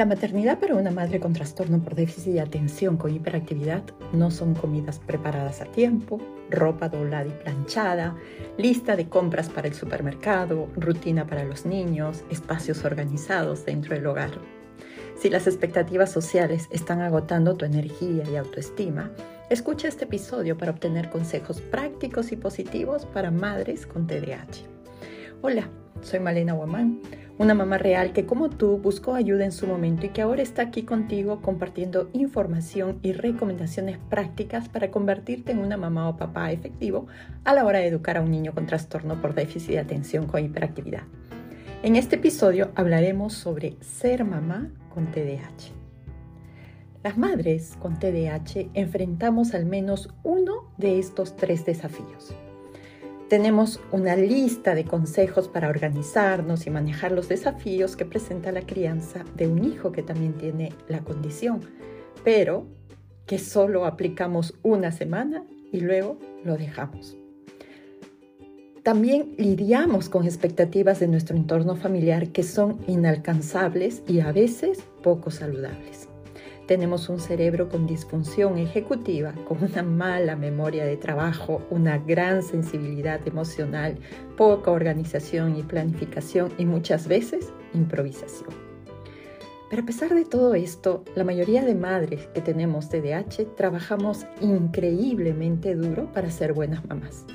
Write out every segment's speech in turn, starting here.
La maternidad para una madre con trastorno por déficit de atención con hiperactividad no son comidas preparadas a tiempo, ropa doblada y planchada, lista de compras para el supermercado, rutina para los niños, espacios organizados dentro del hogar. Si las expectativas sociales están agotando tu energía y autoestima, escucha este episodio para obtener consejos prácticos y positivos para madres con TDAH. Hola, soy Malena Guamán una mamá real que como tú buscó ayuda en su momento y que ahora está aquí contigo compartiendo información y recomendaciones prácticas para convertirte en una mamá o papá efectivo a la hora de educar a un niño con trastorno por déficit de atención con hiperactividad. En este episodio hablaremos sobre ser mamá con TDAH. Las madres con TDAH enfrentamos al menos uno de estos tres desafíos tenemos una lista de consejos para organizarnos y manejar los desafíos que presenta la crianza de un hijo que también tiene la condición, pero que solo aplicamos una semana y luego lo dejamos. También lidiamos con expectativas de nuestro entorno familiar que son inalcanzables y a veces poco saludables. Tenemos un cerebro con disfunción ejecutiva, con una mala memoria de trabajo, una gran sensibilidad emocional, poca organización y planificación y muchas veces improvisación. Pero a pesar de todo esto, la mayoría de madres que tenemos TDAH trabajamos increíblemente duro para ser buenas mamás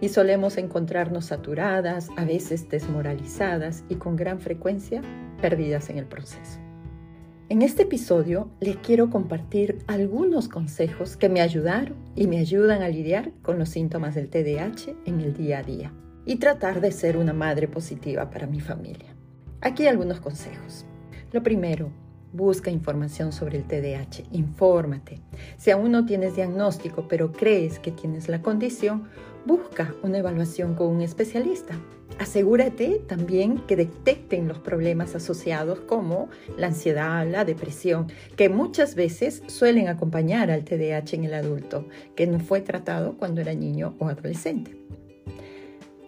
y solemos encontrarnos saturadas, a veces desmoralizadas y con gran frecuencia perdidas en el proceso. En este episodio les quiero compartir algunos consejos que me ayudaron y me ayudan a lidiar con los síntomas del TDAH en el día a día y tratar de ser una madre positiva para mi familia. Aquí algunos consejos. Lo primero, busca información sobre el TDAH, infórmate. Si aún no tienes diagnóstico pero crees que tienes la condición, busca una evaluación con un especialista. Asegúrate también que detecten los problemas asociados como la ansiedad, la depresión, que muchas veces suelen acompañar al TDAH en el adulto, que no fue tratado cuando era niño o adolescente.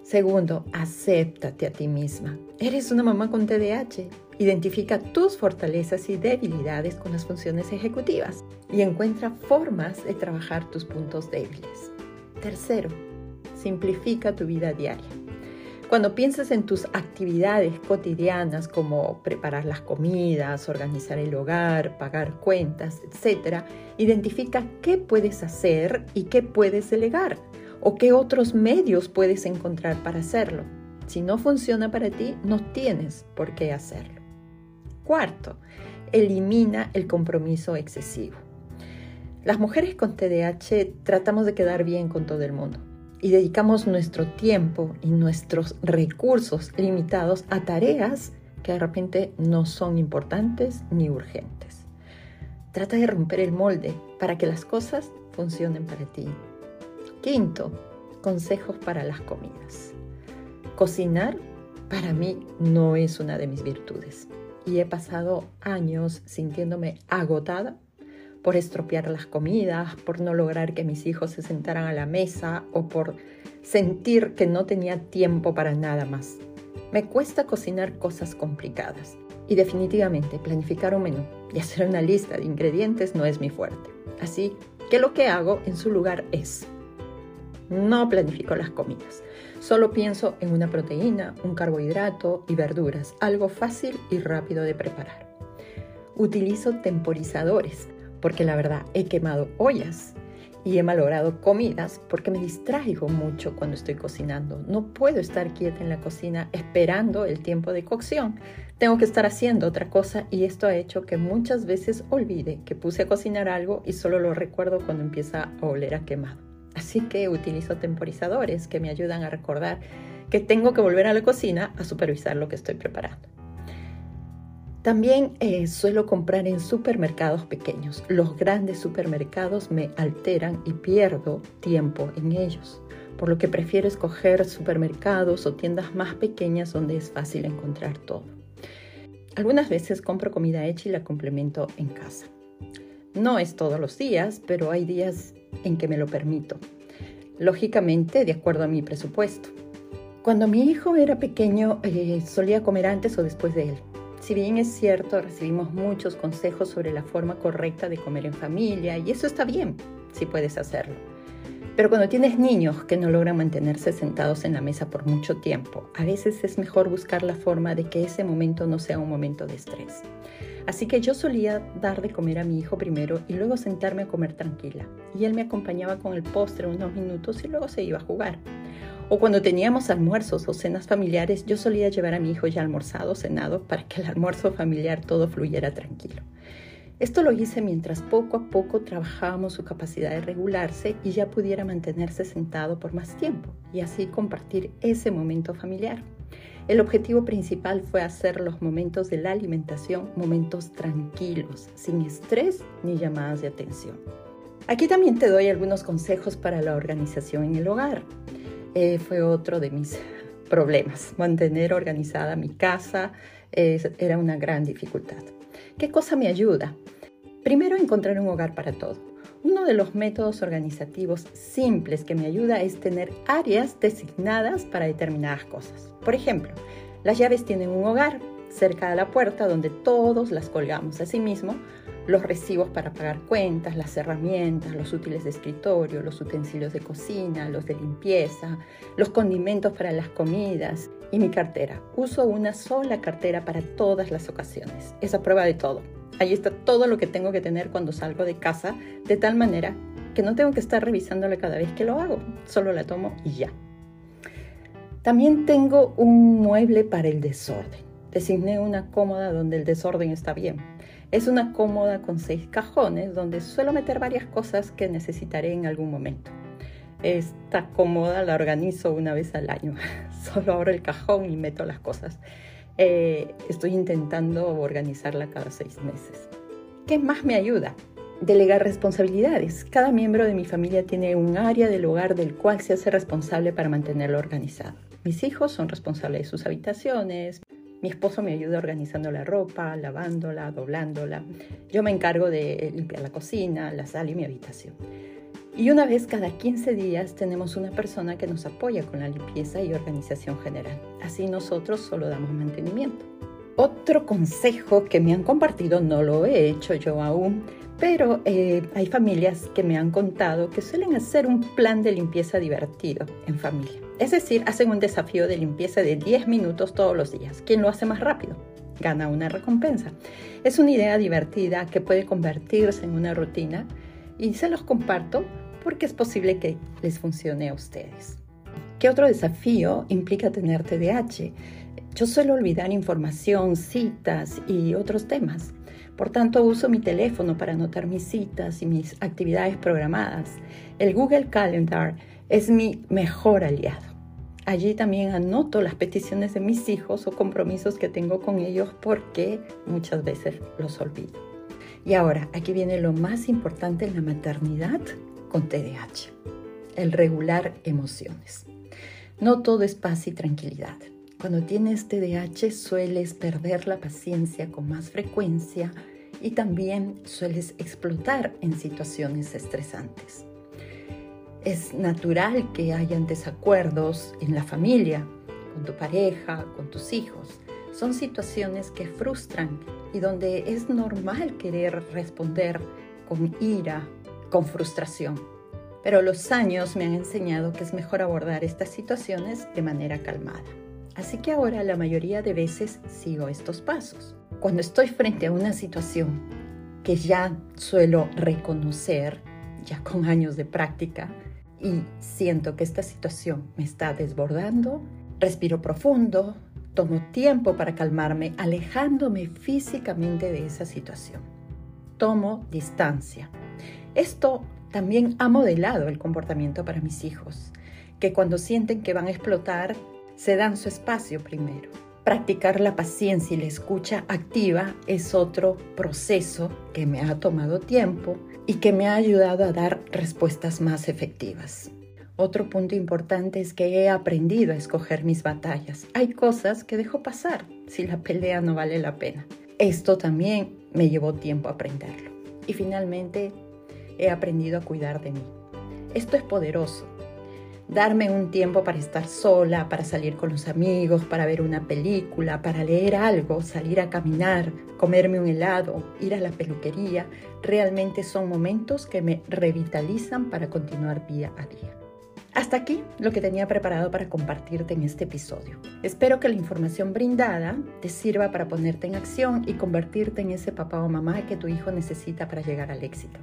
Segundo, acéptate a ti misma. Eres una mamá con TDAH. Identifica tus fortalezas y debilidades con las funciones ejecutivas y encuentra formas de trabajar tus puntos débiles. Tercero, simplifica tu vida diaria. Cuando piensas en tus actividades cotidianas como preparar las comidas, organizar el hogar, pagar cuentas, etc., identifica qué puedes hacer y qué puedes delegar o qué otros medios puedes encontrar para hacerlo. Si no funciona para ti, no tienes por qué hacerlo. Cuarto, elimina el compromiso excesivo. Las mujeres con TDAH tratamos de quedar bien con todo el mundo y dedicamos nuestro tiempo y nuestros recursos limitados a tareas que de repente no son importantes ni urgentes. Trata de romper el molde para que las cosas funcionen para ti. Quinto, consejos para las comidas. Cocinar para mí no es una de mis virtudes y he pasado años sintiéndome agotada por estropear las comidas, por no lograr que mis hijos se sentaran a la mesa o por sentir que no tenía tiempo para nada más. Me cuesta cocinar cosas complicadas y definitivamente planificar un menú y hacer una lista de ingredientes no es mi fuerte. Así que lo que hago en su lugar es, no planifico las comidas, solo pienso en una proteína, un carbohidrato y verduras, algo fácil y rápido de preparar. Utilizo temporizadores porque la verdad he quemado ollas y he malogrado comidas porque me distraigo mucho cuando estoy cocinando. No puedo estar quieta en la cocina esperando el tiempo de cocción. Tengo que estar haciendo otra cosa y esto ha hecho que muchas veces olvide que puse a cocinar algo y solo lo recuerdo cuando empieza a oler a quemado. Así que utilizo temporizadores que me ayudan a recordar que tengo que volver a la cocina a supervisar lo que estoy preparando. También eh, suelo comprar en supermercados pequeños. Los grandes supermercados me alteran y pierdo tiempo en ellos, por lo que prefiero escoger supermercados o tiendas más pequeñas donde es fácil encontrar todo. Algunas veces compro comida hecha y la complemento en casa. No es todos los días, pero hay días en que me lo permito. Lógicamente, de acuerdo a mi presupuesto. Cuando mi hijo era pequeño, eh, solía comer antes o después de él Si bien es cierto, recibimos muchos consejos sobre la forma correcta de comer en familia y eso está bien si puedes hacerlo. Pero cuando tienes niños que no logran mantenerse sentados en la mesa por mucho tiempo, a veces es mejor buscar la forma de que ese momento no sea un momento de estrés. Así que yo solía dar de comer a mi hijo primero y luego sentarme a comer tranquila. Y él me acompañaba con el postre unos minutos y luego se iba a jugar. O cuando teníamos almuerzos o cenas familiares, yo solía llevar a mi hijo ya almorzado, cenado, para que el almuerzo familiar todo fluyera tranquilo. Esto lo hice mientras poco a poco trabajábamos su capacidad de regularse y ya pudiera mantenerse sentado por más tiempo y así compartir ese momento familiar. El objetivo principal fue hacer los momentos de la alimentación momentos tranquilos, sin estrés ni llamadas de atención. Aquí también te doy algunos consejos para la organización en el hogar. Eh, fue otro de mis problemas. Mantener organizada mi casa era una gran dificultad. ¿Qué cosa me ayuda? Primero, encontrar un hogar para todo. Uno de los métodos organizativos simples que me ayuda es tener áreas designadas para determinadas cosas. Por ejemplo, las llaves tienen un hogar cerca de la puerta donde todos las colgamos. Asimismo, los recibos para pagar cuentas, las herramientas, los útiles de escritorio, los utensilios de cocina, los de limpieza, los condimentos para las comidas y mi cartera. Uso una sola cartera para todas las ocasiones. Es a prueba de todo. Ahí está todo lo que tengo que tener cuando salgo de casa, de tal manera que no tengo que estar revisándola cada vez que lo hago, solo la tomo y ya. También tengo un mueble para el desorden. Designé una cómoda donde el desorden está bien. Es una cómoda con seis cajones donde suelo meter varias cosas que necesitaré en algún momento. Esta cómoda la organizo una vez al año. Solo abro el cajón y meto las cosas. Eh, estoy intentando organizarla cada seis meses. ¿Qué más me ayuda? Delegar responsabilidades. Cada miembro de mi familia tiene un área del hogar del cual se hace responsable para mantenerlo organizado. Mis hijos son responsables de sus habitaciones. Mi esposo me ayuda organizando la ropa, lavándola, doblándola. Yo me encargo de limpiar la cocina, la sala y mi habitación. Y una vez cada 15 días tenemos una persona que nos apoya con la limpieza y organización general. Así nosotros solo damos mantenimiento. Otro consejo que me han compartido, no lo he hecho yo aún, pero eh, hay familias que me han contado que suelen hacer un plan de limpieza divertido en familia. Es decir, hacen un desafío de limpieza de 10 minutos todos los días. ¿Quién lo hace más rápido? Gana una recompensa. Es una idea divertida que puede convertirse en una rutina y se los comparto porque es posible que les funcione a ustedes. ¿Qué otro desafío implica tener TDAH? Yo suelo olvidar información, citas y otros temas. Por tanto, uso mi teléfono para anotar mis citas y mis actividades programadas. El Google Calendar es mi mejor aliado. Allí también anoto las peticiones de mis hijos o compromisos que tengo con ellos porque muchas veces los olvido. Y ahora, aquí viene lo más importante en la maternidad con TDAH, el regular emociones. No todo es paz y tranquilidad. Cuando tienes TDAH sueles perder la paciencia con más frecuencia y también sueles explotar en situaciones estresantes. Es natural que hayan desacuerdos en la familia, con tu pareja, con tus hijos. Son situaciones que frustran y donde es normal querer responder con ira con frustración. Pero los años me han enseñado que es mejor abordar estas situaciones de manera calmada. Así que ahora la mayoría de veces sigo estos pasos. Cuando estoy frente a una situación que ya suelo reconocer, ya con años de práctica, y siento que esta situación me está desbordando, respiro profundo, tomo tiempo para calmarme, alejándome físicamente de esa situación. Tomo distancia esto también ha modelado el comportamiento para mis hijos, que cuando sienten que van a explotar, se dan su espacio primero. Practicar la paciencia y la escucha activa es otro proceso que me ha tomado tiempo y que me ha ayudado a dar respuestas más efectivas. Otro punto importante es que he aprendido a escoger mis batallas. Hay cosas que dejo pasar si la pelea no vale la pena. Esto también me llevó tiempo aprenderlo. Y finalmente, he aprendido a cuidar de mí. Esto es poderoso. darme un tiempo para estar sola, para salir con los amigos, para ver una película, para leer algo, salir a caminar, comerme un helado, ir a la peluquería, realmente son momentos que me revitalizan para continuar día a día. Hasta aquí lo que tenía preparado para compartirte en este episodio. Espero que la información brindada te sirva para ponerte en acción y convertirte en ese papá o mamá que tu hijo necesita para llegar al éxito.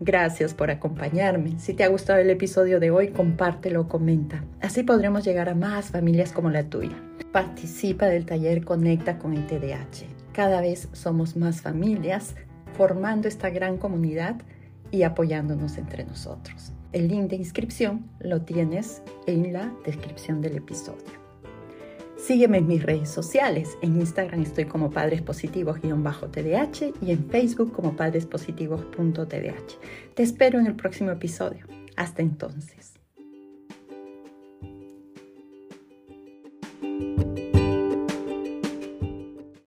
Gracias por acompañarme. Si te ha gustado el episodio de hoy, compártelo o comenta. Así podremos llegar a más familias como la tuya. Participa del taller Conecta con el TDAH. Cada vez somos más familias formando esta gran comunidad y apoyándonos entre nosotros. El link de inscripción lo tienes en la descripción del episodio. Sígueme en mis redes sociales. En Instagram estoy como Padres Positivos-TDH y en Facebook como padrespositivos.tdh. Te espero en el próximo episodio. Hasta entonces.